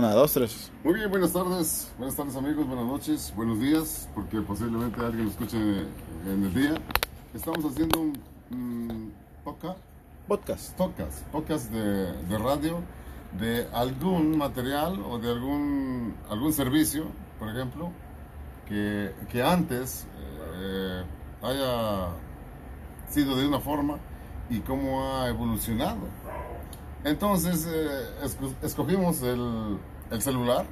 Una, dos, tres. Muy bien, buenas tardes, buenas tardes amigos, buenas noches, buenos días, porque posiblemente alguien lo escuche en el día. Estamos haciendo un podcast, Podcast. podcast, podcast de, de radio de algún material o de algún, algún servicio, por ejemplo, que, que antes eh, haya sido de una forma y cómo ha evolucionado. Entonces, eh, esco- escogimos el, el celular,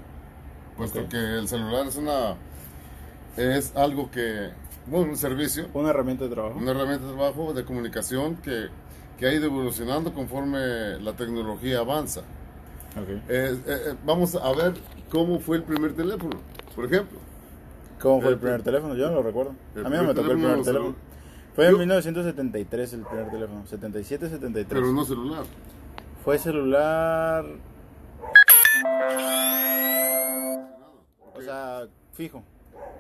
puesto que el celular es una es algo que, bueno, un servicio, Una herramienta de trabajo. una herramienta de trabajo de comunicación que, que ha ido evolucionando conforme la tecnología avanza. Eh, eh, eh, vamos a ver cómo fue el primer teléfono, por ejemplo. ¿Cómo fue el El- primer teléfono? Yo no lo recuerdo. A mí no me tocó el primer no teléfono. Fue en Yo- 1973 el primer teléfono. 77, 73. Pero no celular. Fue celular. O sea, fijo.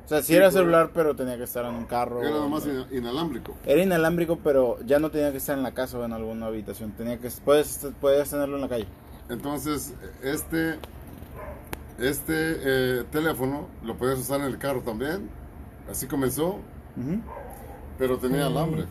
O sea, sí era celular, pero tenía que estar en un carro. Era ina- inalámbrico. Era inalámbrico, pero ya no tenía que estar en la casa o en alguna habitación. Tenía que puedes puedes tenerlo en la calle. Entonces, este, este eh, teléfono lo podías usar en el carro también. Así comenzó, pero tenía alambre.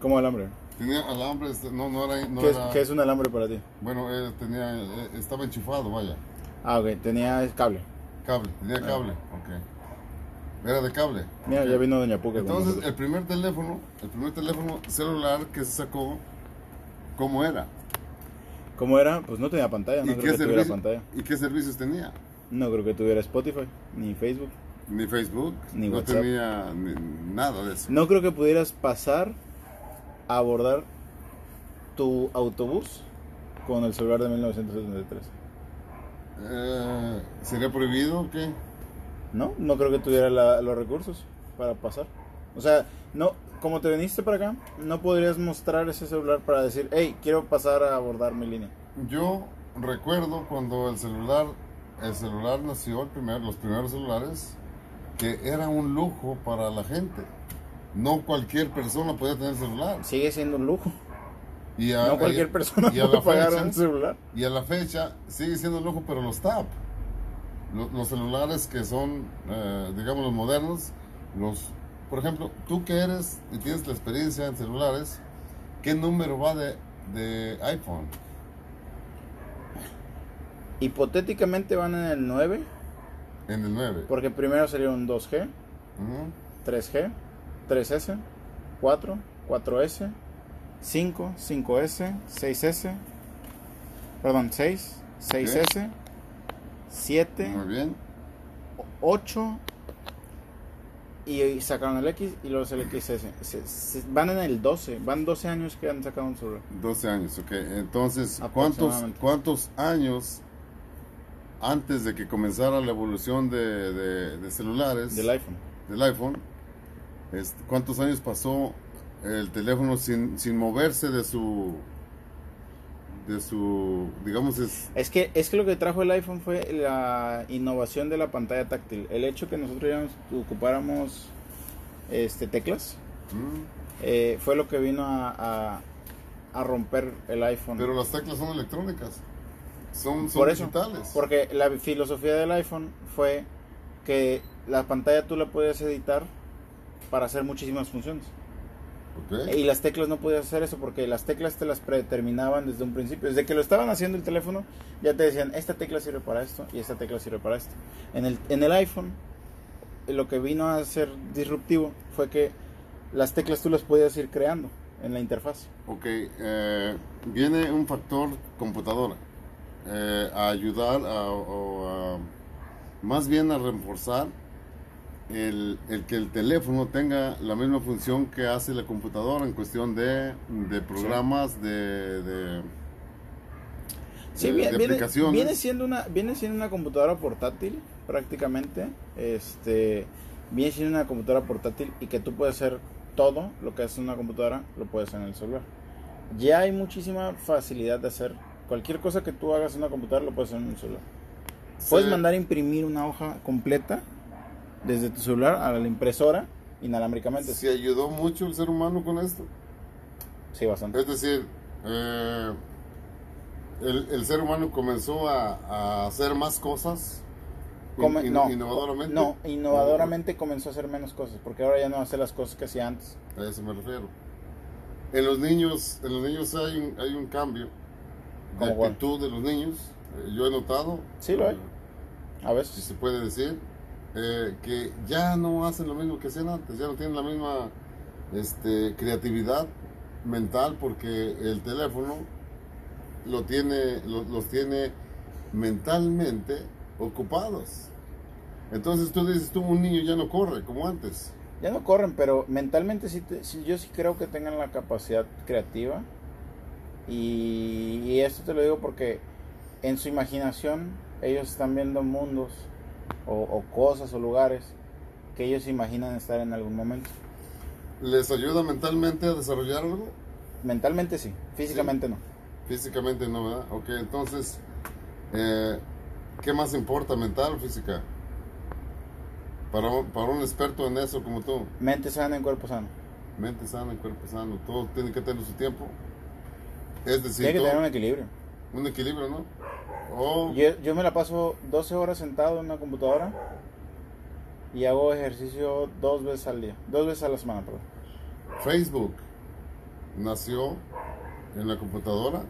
Como alambre. Tenía alambre, este, no, no era... No ¿Qué, es, era- qué es un alambre para ti? Bueno, eh, tenía, eh, estaba enchufado, vaya. Ah, ok. Tenía cable. Cable, tenía Ah. cable, ok. Era de cable. Mira, ya vino Doña Puca. Entonces, el primer teléfono, el primer teléfono celular que se sacó, ¿cómo era? ¿Cómo era? Pues no tenía pantalla. No ¿Y, creo qué que tuviera pantalla. ¿Y qué servicios tenía? No creo que tuviera Spotify, ni Facebook. Ni Facebook, Ni no WhatsApp. tenía ni- nada de eso. No creo que pudieras pasar abordar tu autobús con el celular de 1973. Eh, ¿Sería prohibido o qué? No, no creo que tuviera la- los recursos para pasar. O sea, no, como te viniste para acá, no podrías mostrar ese celular para decir, hey, quiero pasar a abordar mi línea. Yo recuerdo cuando el celular, el celular nació, el primer, los primeros celulares, que era un lujo para la gente. No cualquier persona podía tener celular. Sigue siendo un lujo. Y a, No cualquier persona y a puede pagar fecha- un celular. Y a la fecha sigue siendo un lujo, pero los TAP, lo- los, celulares que son, eh, digamos, los modernos, los, por ejemplo, tú que eres y tienes la experiencia en celulares, ¿qué número va de, de iPhone? Hipotéticamente van en el 9, En el 9. porque primero salieron 2G, Ujú. 3G, 3S, 4, 4S, 5, 5S, 6S, perdón, 6, 6S, 7, Muy bien. 8 y sacaron el X y luego el XS. Se- se- van en el 12, van 12 años que han sacado un celular. 12 años, ok. Entonces, ¿cuántos. ¿cuántos años antes de que comenzara la evolución de, de- de celulares? Del iPhone. del iPhone, este, ¿cuántos años pasó el teléfono sin, sin moverse de su, de su, digamos, es, Es que, es que lo que trajo el iPhone fue la innovación de la pantalla táctil. El hecho que nosotros ya nos ocupáramos este, teclas mm, eh, fue lo que vino a, a, a romper el iPhone. pero las teclas son electrónicas, son, son Por eso, digitales. porque la filosofía del iPhone fue que la pantalla tú la podías editar para hacer muchísimas funciones. Ok. Y las teclas no podías hacer eso porque las teclas te las predeterminaban desde un principio. Desde que lo estaban haciendo el teléfono, ya te decían, esta tecla sirve para esto y esta tecla sirve para esto. En el, en el iPhone, lo que vino a ser disruptivo fue que las teclas tú las podías ir creando en la interfaz. Ok, eh, viene un factor computadora eh, a ayudar a, o a- más bien a reforzar el, el que el teléfono tenga la misma función que hace la computadora en cuestión de, de programas, de, de, Sí, de- viene, de viene- siendo una viene siendo una computadora portátil prácticamente. Este viene siendo una computadora portátil y que tú puedes hacer todo lo que hace una computadora lo puedes hacer en el celular. Ya hay muchísima facilidad de hacer cualquier cosa que tú hagas en una computadora lo puedes hacer en un celular. Puedes mandar a imprimir una hoja completa desde tu celular a la impresora inalámbricamente. se ayudó mucho el ser humano con esto. Sí, bastante. Es decir, eh, el, el ser humano comenzó a, a hacer más cosas Come- in- no, innovadoramente. no, innovadoramente comenzó a hacer menos cosas, porque ahora ya no hace las cosas que hacía antes. A eso me refiero. En los niños, en los niños hay un, hay un cambio de actitud de los niños. Eh, Yo he notado. Sí, lo hay. eh, A si veces. se puede decir, eh, que ya no hacen lo mismo que hacían antes, ya no tienen la misma este, creatividad mental porque el teléfono lo tiene, lo- los tiene mentalmente ocupados. Entonces tú dices, tú un niño ya no corre como antes. Ya no corren, pero mentalmente sí, te- sí, yo sí creo que tengan la capacidad creativa. Y, y esto te lo digo porque en su imaginación ellos están viendo mundos o, o cosas o lugares que ellos imaginan estar en algún momento. ¿Les ayuda mentalmente a desarrollar algo? Mentalmente sí, físicamente no. Físicamente no, ¿verdad? Ok, entonces, eh, ¿qué más importa, mental o física? Para un, para un experto en eso como tú, Mente sana en cuerpo sano. mente sana, cuerpo sano, todo tiene que tener su tiempo. Es decir, Tiene que todo- tener un equilibrio. un equilibrio, ¿no? O Yo, yo me la paso 12 horas sentado en una computadora y hago ejercicio dos veces al día, dos veces a la semana, perdón. Facebook nació en la computadora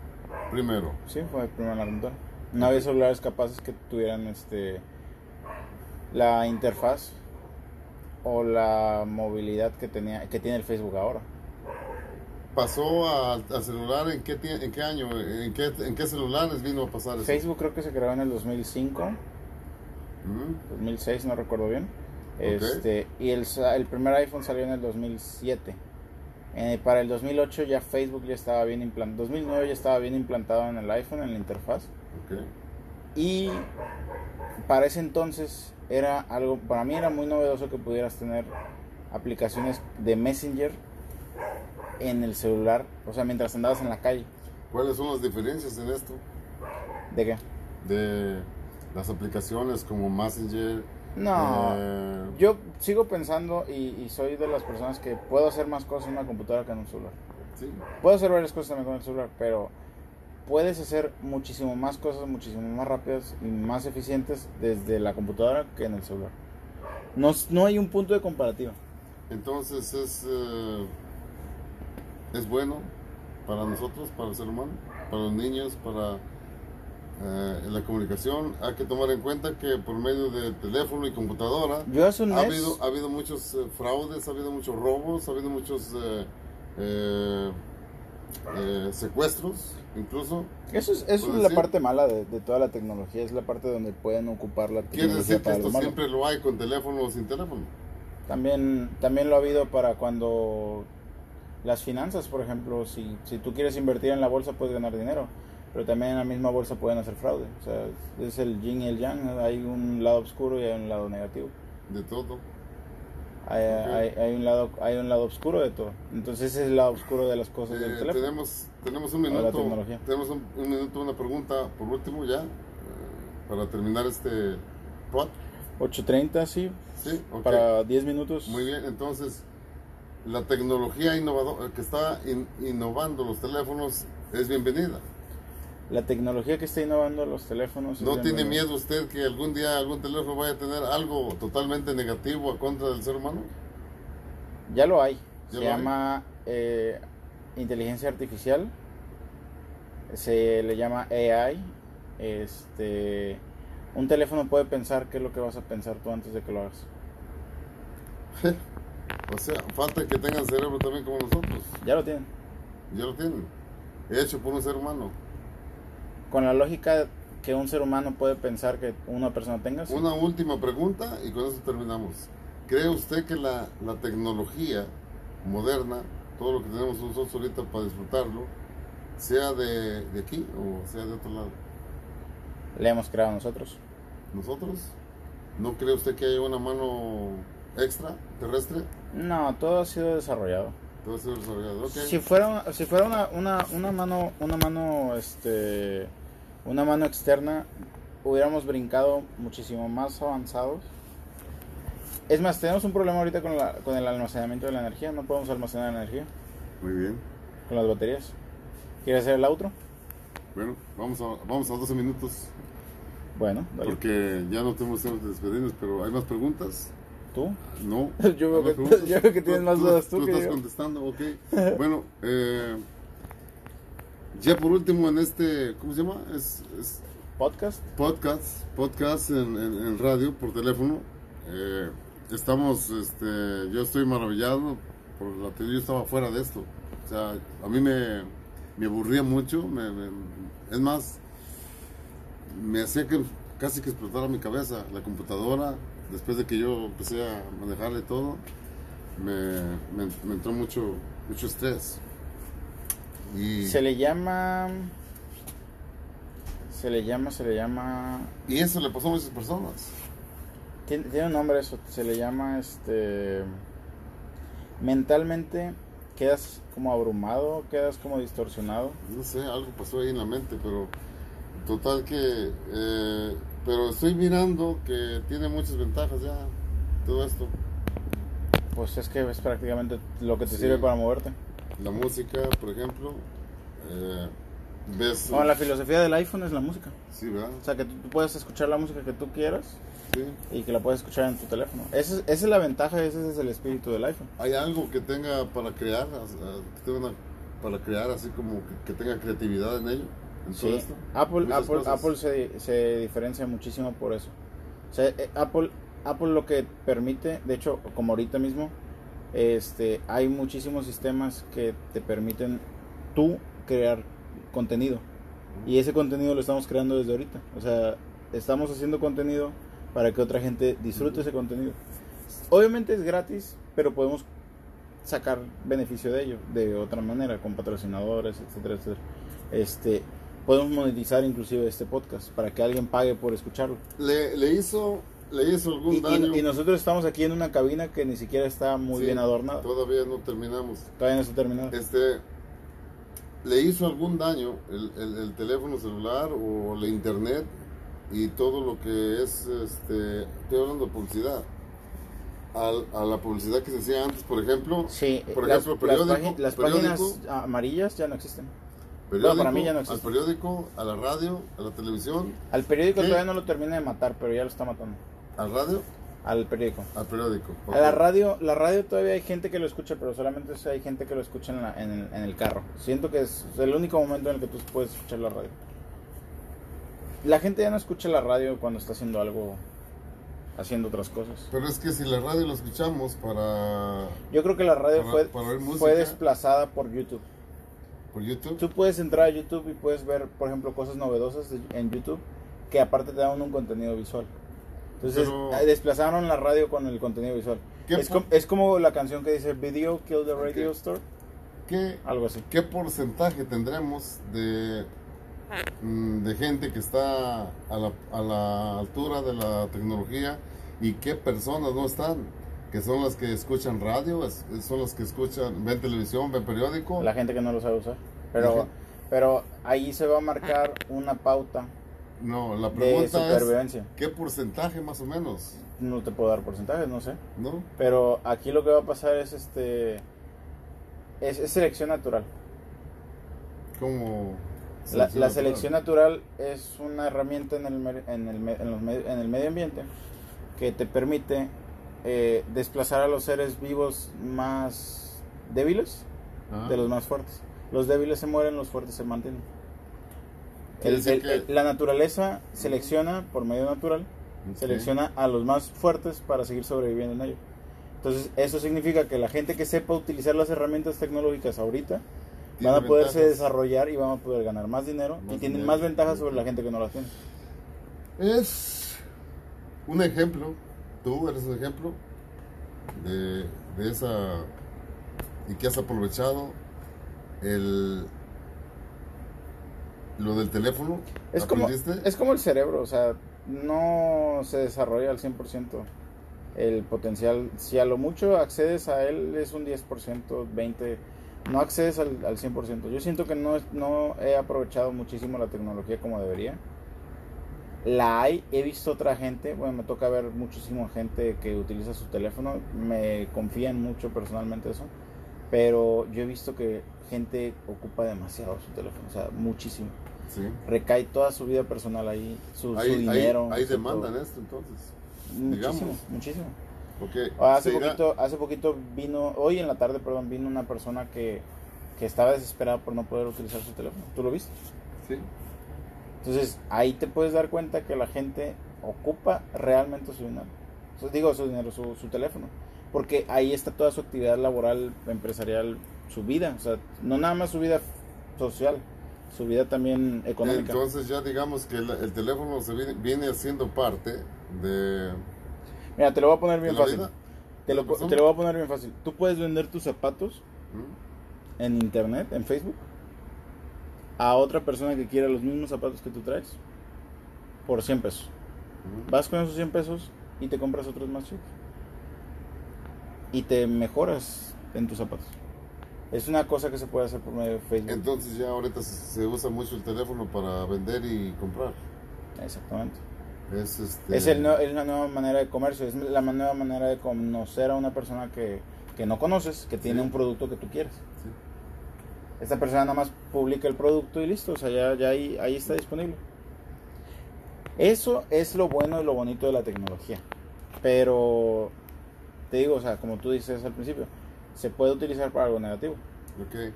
primero. Sí, fue el primero en la computadora. No había celulares capaces que tuvieran este la interfaz o la movilidad que tenía que tiene el Facebook ahora. Pasó al celular en qué, en qué año, en qué, en qué celulares vino a pasar eso. Facebook creo que se creó en el 2005, Mm, 2006, no recuerdo bien. Este, y el, el primer iPhone salió en el 2007. Eh, para el 2008 ya Facebook ya estaba bien implantado, 2009 ya estaba bien implantado en el iPhone, en la interfaz. Y para ese entonces era algo, para mí era muy novedoso que pudieras tener aplicaciones de Messenger en el celular, o sea, mientras andabas en la calle. ¿Cuáles son las diferencias en esto? ¿De qué? De las aplicaciones como Messenger. No, eh, yo sigo pensando y, y soy de las personas que puedo hacer más cosas en una computadora que en un celular. sí. Puedo hacer varias cosas también con el celular, pero puedes hacer muchísimo más cosas, muchísimo más rápidas y más eficientes desde la computadora que en el celular. No, no hay un punto de comparativa. Entonces es, eh, es bueno para nosotros, para el ser humano, para los niños, para eh, la comunicación. Hay que tomar en cuenta que por medio de teléfono y computadora Yo hace un ha mes, habido, ha habido muchos eh, fraudes, ha habido muchos robos, ha habido muchos eh, eh, secuestros, incluso. eso es, eso es ¿Puedo la parte mala de, de toda la tecnología, es la parte donde pueden ocupar la Quiere tecnología decir que esto siempre lo hay con teléfono o sin teléfono. También, también lo ha habido para cuando las finanzas, por ejemplo, si, si tú quieres invertir en la bolsa puedes ganar dinero, pero también en la misma bolsa pueden hacer fraude. O sea, es el yin y el yang, hay un lado oscuro y hay un lado negativo. De todo. Hay, hay, hay un lado hay un lado oscuro de todo. Entonces ese es el lado oscuro de las cosas del Eh, teléfono. tenemos, tenemos un minuto. Tenemos un, un minuto, una pregunta por último ya, eh, para terminar este pod. 8.30, sí, Sí, para 10 minutos. Muy bien, entonces la tecnología innovadora que está in- innovando los teléfonos es bienvenida. La tecnología que está innovando los teléfonos. ¿No tiene miedo usted que algún día algún teléfono vaya a tener algo totalmente negativo a contra del ser humano? Ya lo hay. ¿Ya Se lo hay? llama eh, inteligencia artificial. Se le llama AI. Este, un teléfono puede pensar qué es lo que vas a pensar tú antes de que lo hagas. O sea, falta que tengan cerebro también como nosotros. Ya lo tienen. Ya lo tienen. Hecho por un ser humano. Con la lógica que un ser humano puede pensar que una persona tenga. sí. Una última pregunta y con eso terminamos. ¿Cree usted que la, la tecnología moderna, todo lo que tenemos nosotros ahorita para disfrutarlo, sea de, de aquí o sea de otro lado? Le hemos creado nosotros. ¿Nosotros? ¿No cree usted que haya una mano extra, terrestre? No, todo ha sido desarrollado. Todo ha sido desarrollado. Ok. Si fuera, si fuera una, una, una mano, una mano, este, una mano externa, hubiéramos brincado muchísimo más avanzados. Es más, tenemos un problema ahorita con, la, con el almacenamiento de la energía. No podemos almacenar energía Muy bien. con las baterías. ¿Quieres hacer el outro? Bueno, vamos a, vamos a 12 minutos. Bueno, dale. Porque ya no tenemos de despedirnos, pero ¿hay más preguntas? ¿Tú? No. Yo veo ¿Hay más que- yo veo que tienes más dudas tú que estás yo. contestando, ok. Bueno, eh, ya por último en este, ¿cómo se llama? Es, es ¿Podcast? podcast, podcast en, en- en radio, por teléfono. Eh, estamos, este, yo estoy maravillado por la tele, yo estaba fuera de esto. O sea, a mí me, me aburría mucho, me- me- es más, me hacía que casi que explotara mi cabeza, la computadora, después de que yo empecé a manejarle todo, me, me- me entró mucho, mucho estrés. Y, Se le llama... Se le llama, se le llama... y eso le pasó a muchas personas. Tiene, tiene un nombre eso, se le llama este... Mentalmente quedas como abrumado, quedas como distorsionado. No sé, algo pasó ahí en la mente, pero total que... eh, pero estoy mirando que tiene muchas ventajas ya, todo esto. Pues es que es prácticamente lo que te Sí. sirve para moverte. La música, por ejemplo, eh, ves... Bueno, la filosofía del iPhone es la música. Sí, ¿verdad? O sea, que tú, tú puedes escuchar la música que tú quieras Sí. y que la puedes escuchar en tu teléfono. Esa es, esa es la ventaja, ese es el espíritu del iPhone. ¿Hay algo que tenga para crear, para crear así como que, que tenga creatividad en ello? Sí? Apple, Muchas Apple. Apple se, se diferencia muchísimo por eso. O sea, eh, Apple, Apple lo que permite, de hecho, como ahorita mismo, este, hay muchísimos sistemas que te permiten tú crear contenido. Y ese contenido lo estamos creando desde ahorita. O sea, estamos haciendo contenido para que otra gente disfrute ese contenido. Obviamente es gratis, pero podemos sacar beneficio de ello de otra manera, con patrocinadores, etcétera, etcétera. Este, podemos monetizar inclusive este podcast para que alguien pague por escucharlo. ¿Le, le hizo, ¿Le hizo algún Y, daño? y nosotros estamos aquí en una cabina que ni siquiera está muy Sí, bien adornada. Todavía no terminamos. Todavía no está terminada. Este, ¿Le hizo algún daño el, el- el teléfono celular o la internet y todo lo que es, este, estoy hablando de publicidad? Al- a la publicidad que se hacía antes, por ejemplo, Sí, por las, ejemplo, las periódico, las periódico, páginas amarillas ya no existen. Periódico, para mí ya no al existe. periódico, a la radio, a la televisión, Al periódico ¿Qué? todavía no lo termina de matar, pero ya lo está matando. al radio, Al periódico. al periódico. A la radio, la radio todavía hay gente que lo escucha, pero solamente hay gente que lo escucha en, la- en el, en el carro. Siento que es el único momento en el que tú puedes escuchar la radio. La gente ya no escucha la radio cuando está haciendo algo, haciendo otras cosas. Pero es que si la radio la escuchamos para Yo creo que la radio Para- fue, para fue desplazada por YouTube. Por YouTube, Tú puedes entrar a YouTube y puedes ver, por ejemplo, cosas novedosas en YouTube que aparte te dan un contenido visual. Entonces, Pero- desplazaron la radio con el contenido visual. ¿Qué Es, po- com- es como la canción que dice Video Kill the Radio Ok. Store, ¿qué, algo así. ¿qué porcentaje tendremos de, mm, de gente que está a la, a la altura de la tecnología y qué personas no están? Que son las que escuchan radio, es- son las que escuchan, ven televisión, ven periódico. La gente que no lo sabe usar. Pero, Ajá. pero ahí se va a marcar una pauta No, la de pregunta es. ¿qué porcentaje más o menos? No te puedo dar porcentajes, no sé. ¿No? Pero aquí lo que va a pasar es este es, es selección natural. ¿Cómo? La, la selección natural es una herramienta en el, en el, los en el medio ambiente que te permite eh, desplazar a los seres vivos más débiles Ah. de los más fuertes. Los débiles se mueren, los fuertes se mantienen. El- el- que- el- la naturaleza selecciona por medio natural, Ok. selecciona a los más fuertes para seguir sobreviviendo en ello. Entonces, eso significa que la gente que sepa utilizar las herramientas tecnológicas ahorita van a poderse ventajas. desarrollar y van a poder ganar más dinero y Más tienen dinero. más ventajas sobre la gente que no las tiene. Es un ejemplo, tú eres un ejemplo de, de esa y que has aprovechado el lo del teléfono. Es como, es como el cerebro, o sea, no se desarrolla al 100% el potencial. Si a lo mucho accedes a él es un 10%, 20%, no accedes al, al 100%. Yo siento que no, no he aprovechado muchísimo la tecnología como debería. La hay, he visto otra gente, bueno, me toca ver muchísima gente que utiliza su teléfono, me confían mucho personalmente eso, pero yo he visto que gente ocupa demasiado su teléfono, o sea, muchísimo. Sí. recae toda su vida personal ahí, su, dinero. hay su demanda todo. en esto, entonces. Muchísimo, digamos. muchísimo. Porque Hace se irá- poquito, hace poquito vino, hoy en la tarde, perdón, vino una persona que, que estaba desesperada por no poder utilizar su teléfono. ¿Tú lo viste? Sí. Entonces ahí te puedes dar cuenta que la gente ocupa realmente su dinero. Su- digo su dinero, su, su teléfono. Porque ahí está toda su actividad laboral, empresarial, su vida. O sea, no nada más su vida social, su vida también económica. Entonces ya digamos que el, el teléfono se viene, viene haciendo parte de, Mira, te lo voy a poner bien fácil. vida. Te lo, te lo voy a poner bien fácil. Tú puedes vender tus zapatos ¿Mm? en internet, en Facebook, a otra persona que quiera los mismos zapatos que tú traes por 100 pesos. Vas con esos 100 pesos y te compras otros más chicos. Y te mejoras en tus zapatos. Es una cosa que se puede hacer por medio de Facebook. Entonces ya ahorita se, usa mucho el teléfono para vender y comprar. Exactamente. Es, este, Es, el es la nueva manera de comercio, es la nueva manera de conocer a una persona que, que no conoces, que tiene Sí. un producto que tú quieres. Sí. Esta persona nada más publica el producto y listo, o sea, ya, ya ahí, ahí está disponible. Eso es lo bueno y lo bonito de la tecnología. Pero, te digo, o sea, como tú dices al principio, se puede utilizar para algo negativo. Ok.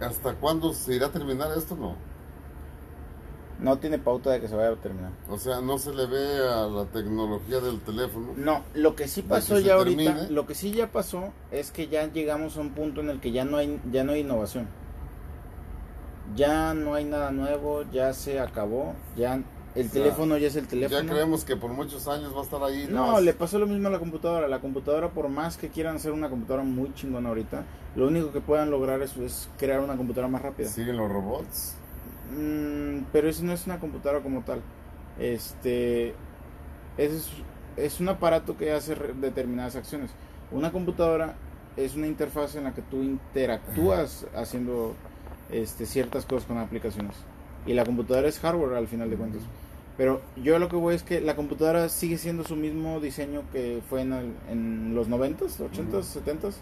¿Hasta cuándo se irá a terminar esto? No. No tiene pauta de que se vaya a terminar. O sea, no se le ve a la tecnología del teléfono. No, lo que sí pasó que ya ahorita, termine. lo que sí ya pasó es que ya llegamos a un punto en el que ya no hay, ya no hay innovación. Ya no hay nada nuevo, ya se acabó, ya el O sea, teléfono ya es el teléfono. Ya creemos que por muchos años va a estar ahí. No, le pasó lo mismo a la computadora. La computadora, por más que quieran hacer una computadora muy chingona ahorita, lo único que puedan lograr es, es crear una computadora más rápida. Siguen los robots. Mm, pero eso no es una computadora como tal. Este es, es un aparato que hace determinadas acciones. Una computadora es una interfaz en la que tú interactúas haciendo este, ciertas cosas con aplicaciones. Y la computadora es hardware al final de cuentas. Pero yo lo que voy es que la computadora sigue siendo su mismo diseño que fue en, el- en los 90s, 80s, 70s.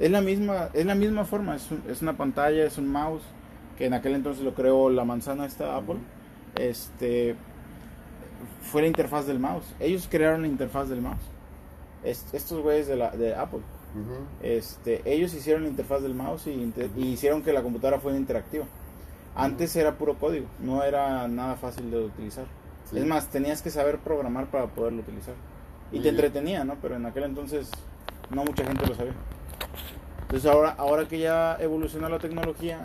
Es la misma, es la misma forma, es, un- es una pantalla, es un mouse, que en aquel entonces lo creó la manzana esta Apple. Este fue la interfaz del mouse. Ellos crearon la interfaz del mouse. Es- estos güeyes de, la, de Apple. Ujú. Este, ellos hicieron la interfaz del mouse y, inter- y hicieron que la computadora fuera interactiva. Antes era puro código, no era nada fácil de utilizar. Sí. Es más, tenías que saber programar para poderlo utilizar. Y Muy te bien. entretenía, ¿no? Pero en aquel entonces no mucha gente lo sabía. Entonces ahora, ahora que ya evolucionó la tecnología,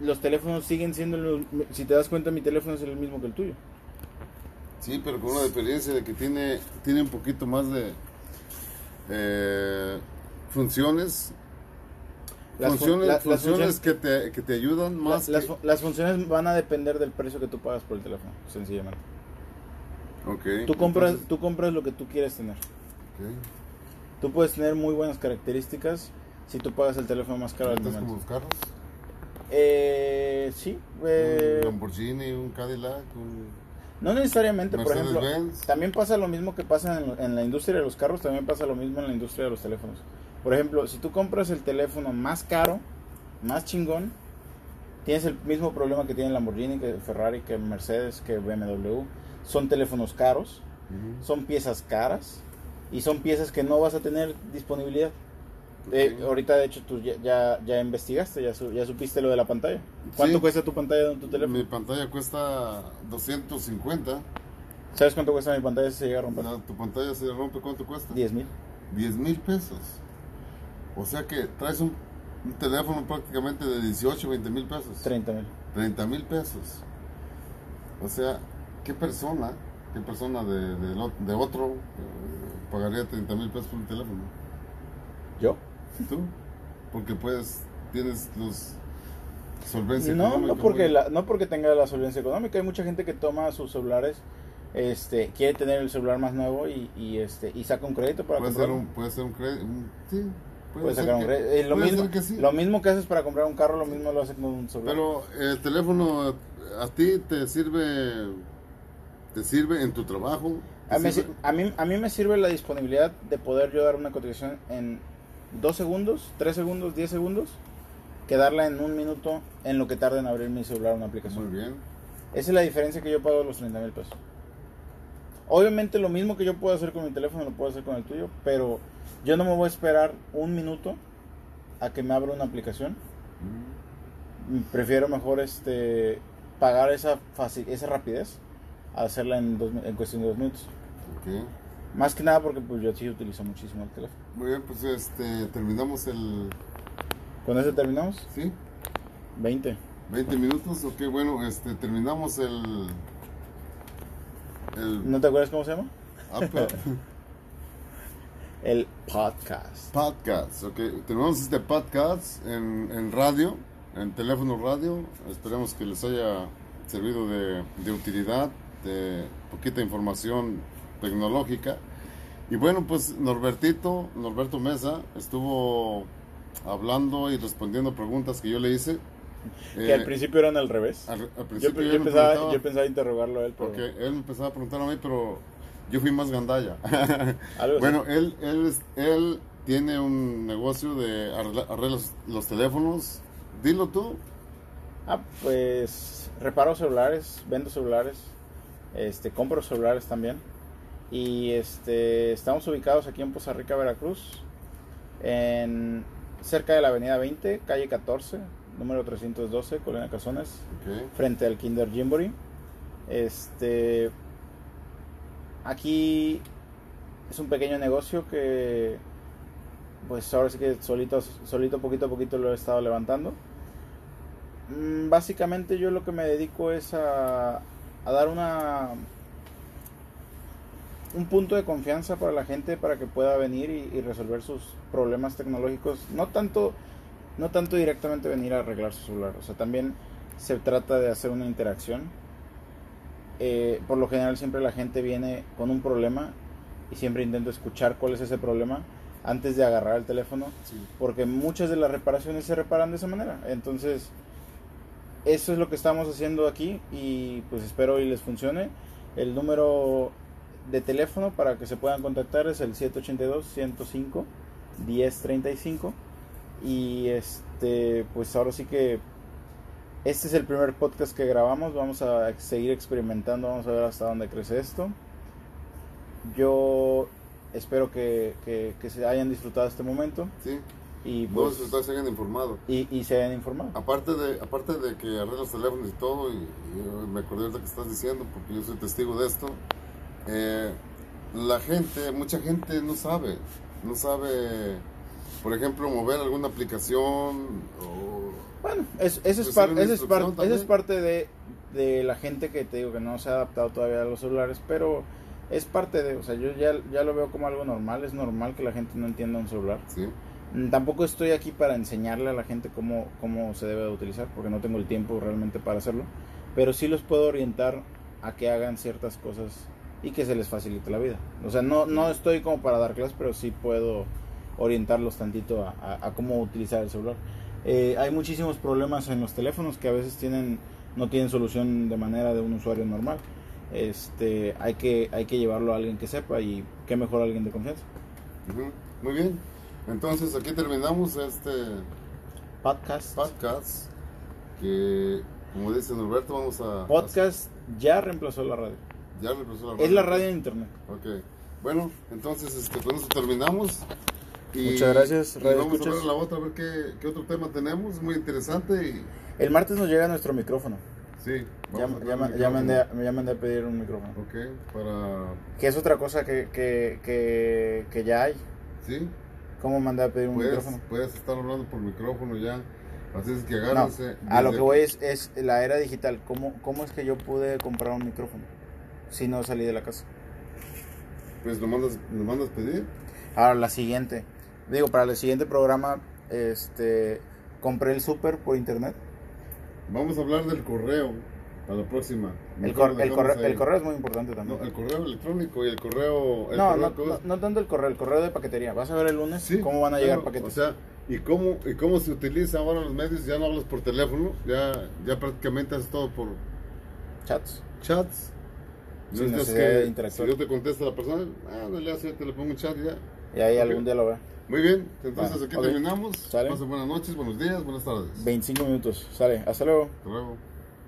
los teléfonos siguen siendo los... Si te das cuenta, mi teléfono es el mismo que el tuyo. Sí, pero con una diferencia de que tiene, tiene un poquito más de eh, funciones. Las fun- funciones la- las funciones que, te, que te ayudan más. las, que- fu- las funciones van a depender del precio que tú pagas por el teléfono, sencillamente. Ok, Tú compras, entonces- tú compras lo que tú quieres tener. ok. Tú puedes tener muy buenas características si tú pagas el teléfono más caro del ¿Vendes como los carros? Eh, sí, eh, un Lamborghini, un Cadillac, un... no necesariamente, por ejemplo. También pasa lo mismo que pasa en, en la industria de los carros, también pasa lo mismo en la industria de los teléfonos. Por ejemplo, si tú compras el teléfono más caro, más chingón, tienes el mismo problema que tiene Lamborghini, que Ferrari, que Mercedes, que BMW. Son teléfonos caros, son piezas caras y son piezas que no vas a tener disponibilidad. Eh, ahorita de hecho tú ya, ya, ya investigaste, ya, su- ya supiste lo de la pantalla. ¿Cuánto Sí. cuesta tu pantalla de tu teléfono? Mi pantalla cuesta 250. ¿Sabes cuánto cuesta mi pantalla si se llega a romper? Tu pantalla se rompe, ¿cuánto cuesta? 10 mil. 10 mil pesos. O sea que traes un, un teléfono prácticamente de 18, 20 mil pesos. 30 mil. 30 mil pesos. O sea, ¿qué persona, qué persona de, de otro eh, pagaría 30 mil pesos por un teléfono? ¿Yo? ¿Tú? Porque pues tienes los solvencia No, económica, no porque, la, no porque tenga la solvencia económica. Hay mucha gente que toma sus celulares, este, quiere tener el celular más nuevo y, y, este, y saca un crédito para puede ser un puede ser un crédito, sí, puede sacar un que- crédito. Eh, lo, puede mismo, que sí. lo mismo que haces para comprar un carro, lo mismo lo haces con un celular. Pero el teléfono a ti te sirve te sirve en tu trabajo. A mí, a, mí, a mí me sirve la disponibilidad de poder yo dar una cotización en 2 segundos, 3 segundos, 10 segundos quedarla en un minuto en lo que tarda en abrir mi celular una aplicación. Muy bien. Esa es la diferencia que yo pago los 30 mil pesos. Obviamente lo mismo que yo puedo hacer con mi teléfono lo puedo hacer con el tuyo, pero yo no me voy a esperar un minuto a que me abra una aplicación. Mm. Prefiero mejor este pagar esa fácil, esa rapidez a hacerla en, dos en cuestión de dos minutos. Ok. Más que nada porque pues yo sí utilizo muchísimo el teléfono. Muy bien, pues este, terminamos el... ¿Con eso terminamos? ¿Sí? 20. 20 minutos, ok, bueno, este, terminamos el... El ¿No te acuerdas cómo se llama? Apple El podcast. podcast, ok. Terminamos este podcast en, en radio, en teléfono radio. Esperemos que les haya servido de, de utilidad, de poquita información tecnológica. Y bueno, pues Norbertito, Norberto Mesa, estuvo hablando y respondiendo preguntas que yo le hice. Que Eh, al principio eran al revés. al- al Yo, principio pensaba, preguntaba- yo pensaba interrogarlo a él, pero Ok, él me empezaba a preguntar a mí, pero yo fui más gandalla. Bueno, él, él, él tiene un negocio de arregla- arregla los, los teléfonos. Dilo tú. Ah, pues reparo celulares, vendo celulares, este, compro celulares también. Y este, estamos ubicados aquí en Poza Rica, Veracruz, en cerca de la Avenida 20, calle 14, número 312, Colina Cazones, frente al Kinder Jimboree. Este, aquí es un pequeño negocio que, pues ahora sí que solito, solito, poquito a poquito lo he estado levantando. Mm, Básicamente yo lo que me dedico es a, a dar una un punto de confianza para la gente para que pueda venir y, y resolver sus problemas tecnológicos. No tanto, no tanto directamente venir a arreglar su celular. O sea, también se trata de hacer una interacción. Eh, por lo general siempre la gente viene con un problema y siempre intento escuchar cuál es ese problema antes de agarrar el teléfono sí. porque muchas de las reparaciones se reparan de esa manera. Entonces, eso es lo que estamos haciendo aquí y pues espero y les funcione. El número de teléfono para que se puedan contactar es el 782-105-1035 y este pues ahora sí que este es el primer podcast que grabamos, vamos a seguir experimentando, vamos a ver hasta dónde crece esto. Yo espero que, que, que se hayan disfrutado este momento sí. y pues, ustedes se hayan informado. y, y se hayan informado. Aparte de, aparte de que arreglas teléfonos y todo, y, y me acordé de lo que estás diciendo, porque yo soy testigo de esto, eh, la gente, mucha gente no sabe, no sabe, por ejemplo, mover alguna aplicación o... Bueno, es, eso, es par- era una eso es par- instrucción eso es también. parte de, de la gente que te digo que no se ha adaptado todavía a los celulares, pero es parte de, o sea, yo ya, ya lo veo como algo normal, es normal que la gente no entienda un celular. Sí, Mm, Tampoco estoy aquí para enseñarle a la gente cómo, cómo se debe de utilizar, porque no tengo el tiempo realmente para hacerlo, pero sí los puedo orientar a que hagan ciertas cosas y que se les facilite la vida. O sea, no, no estoy como para dar clases, pero sí puedo orientarlos tantito a, a- a cómo utilizar el celular. Eh, hay muchísimos problemas en los teléfonos que a veces tienen no tienen solución de manera de un usuario normal. Este, hay que hay que llevarlo a alguien que sepa y qué mejor alguien de confianza. Muy bien. Entonces aquí terminamos este Podcast. podcast que, como dice Norberto, vamos a... Podcast ya reemplazó la radio. Ya reemplazó Es la radio en internet. Ok. Bueno, entonces este, con eso terminamos. Y, Muchas gracias, y Radio vamos Escuchas. a ver la otra, a ver qué, qué otro tema tenemos. Muy interesante. Y, El martes nos llega nuestro micrófono. sí, Ya, vamos ya, ya mandé, a- ya mandé a pedir un micrófono. Ok, para... Que es otra cosa que, que, que, que ya hay. Sí, ¿Cómo mandé a pedir un puedes, micrófono? puedes estar hablando por micrófono ya. Así es que No, agárrense. a lo que voy es, es la era digital. ¿Cómo, ¿Cómo es que yo pude comprar un micrófono si no salí de la casa? Pues lo mandas, lo mandas pedir. Ahora, la siguiente. Digo, para el siguiente programa, este, compré el súper por internet. Vamos a hablar del correo a la próxima. El, cor- el, correo, el correo es muy importante también. No, el correo electrónico y el correo... el No, correo no, no, no tanto el correo, el correo de paquetería. Vas a ver el lunes Sí, cómo van a llegar claro, paquetes. O sea, ¿y cómo, ¿y cómo se utiliza ahora los medios? Ya no hablas por teléfono, ya, ya prácticamente haces todo por Chats. chats. No es que interactuar. Si no te contesta la persona, ah, no le hace, te le pongo un chat y ya. Y ahí algún día lo ve. Muy bien, entonces aquí okay. terminamos. Pasen buenas noches, buenos días, buenas tardes. 25 minutos, sale, hasta luego. Hasta luego.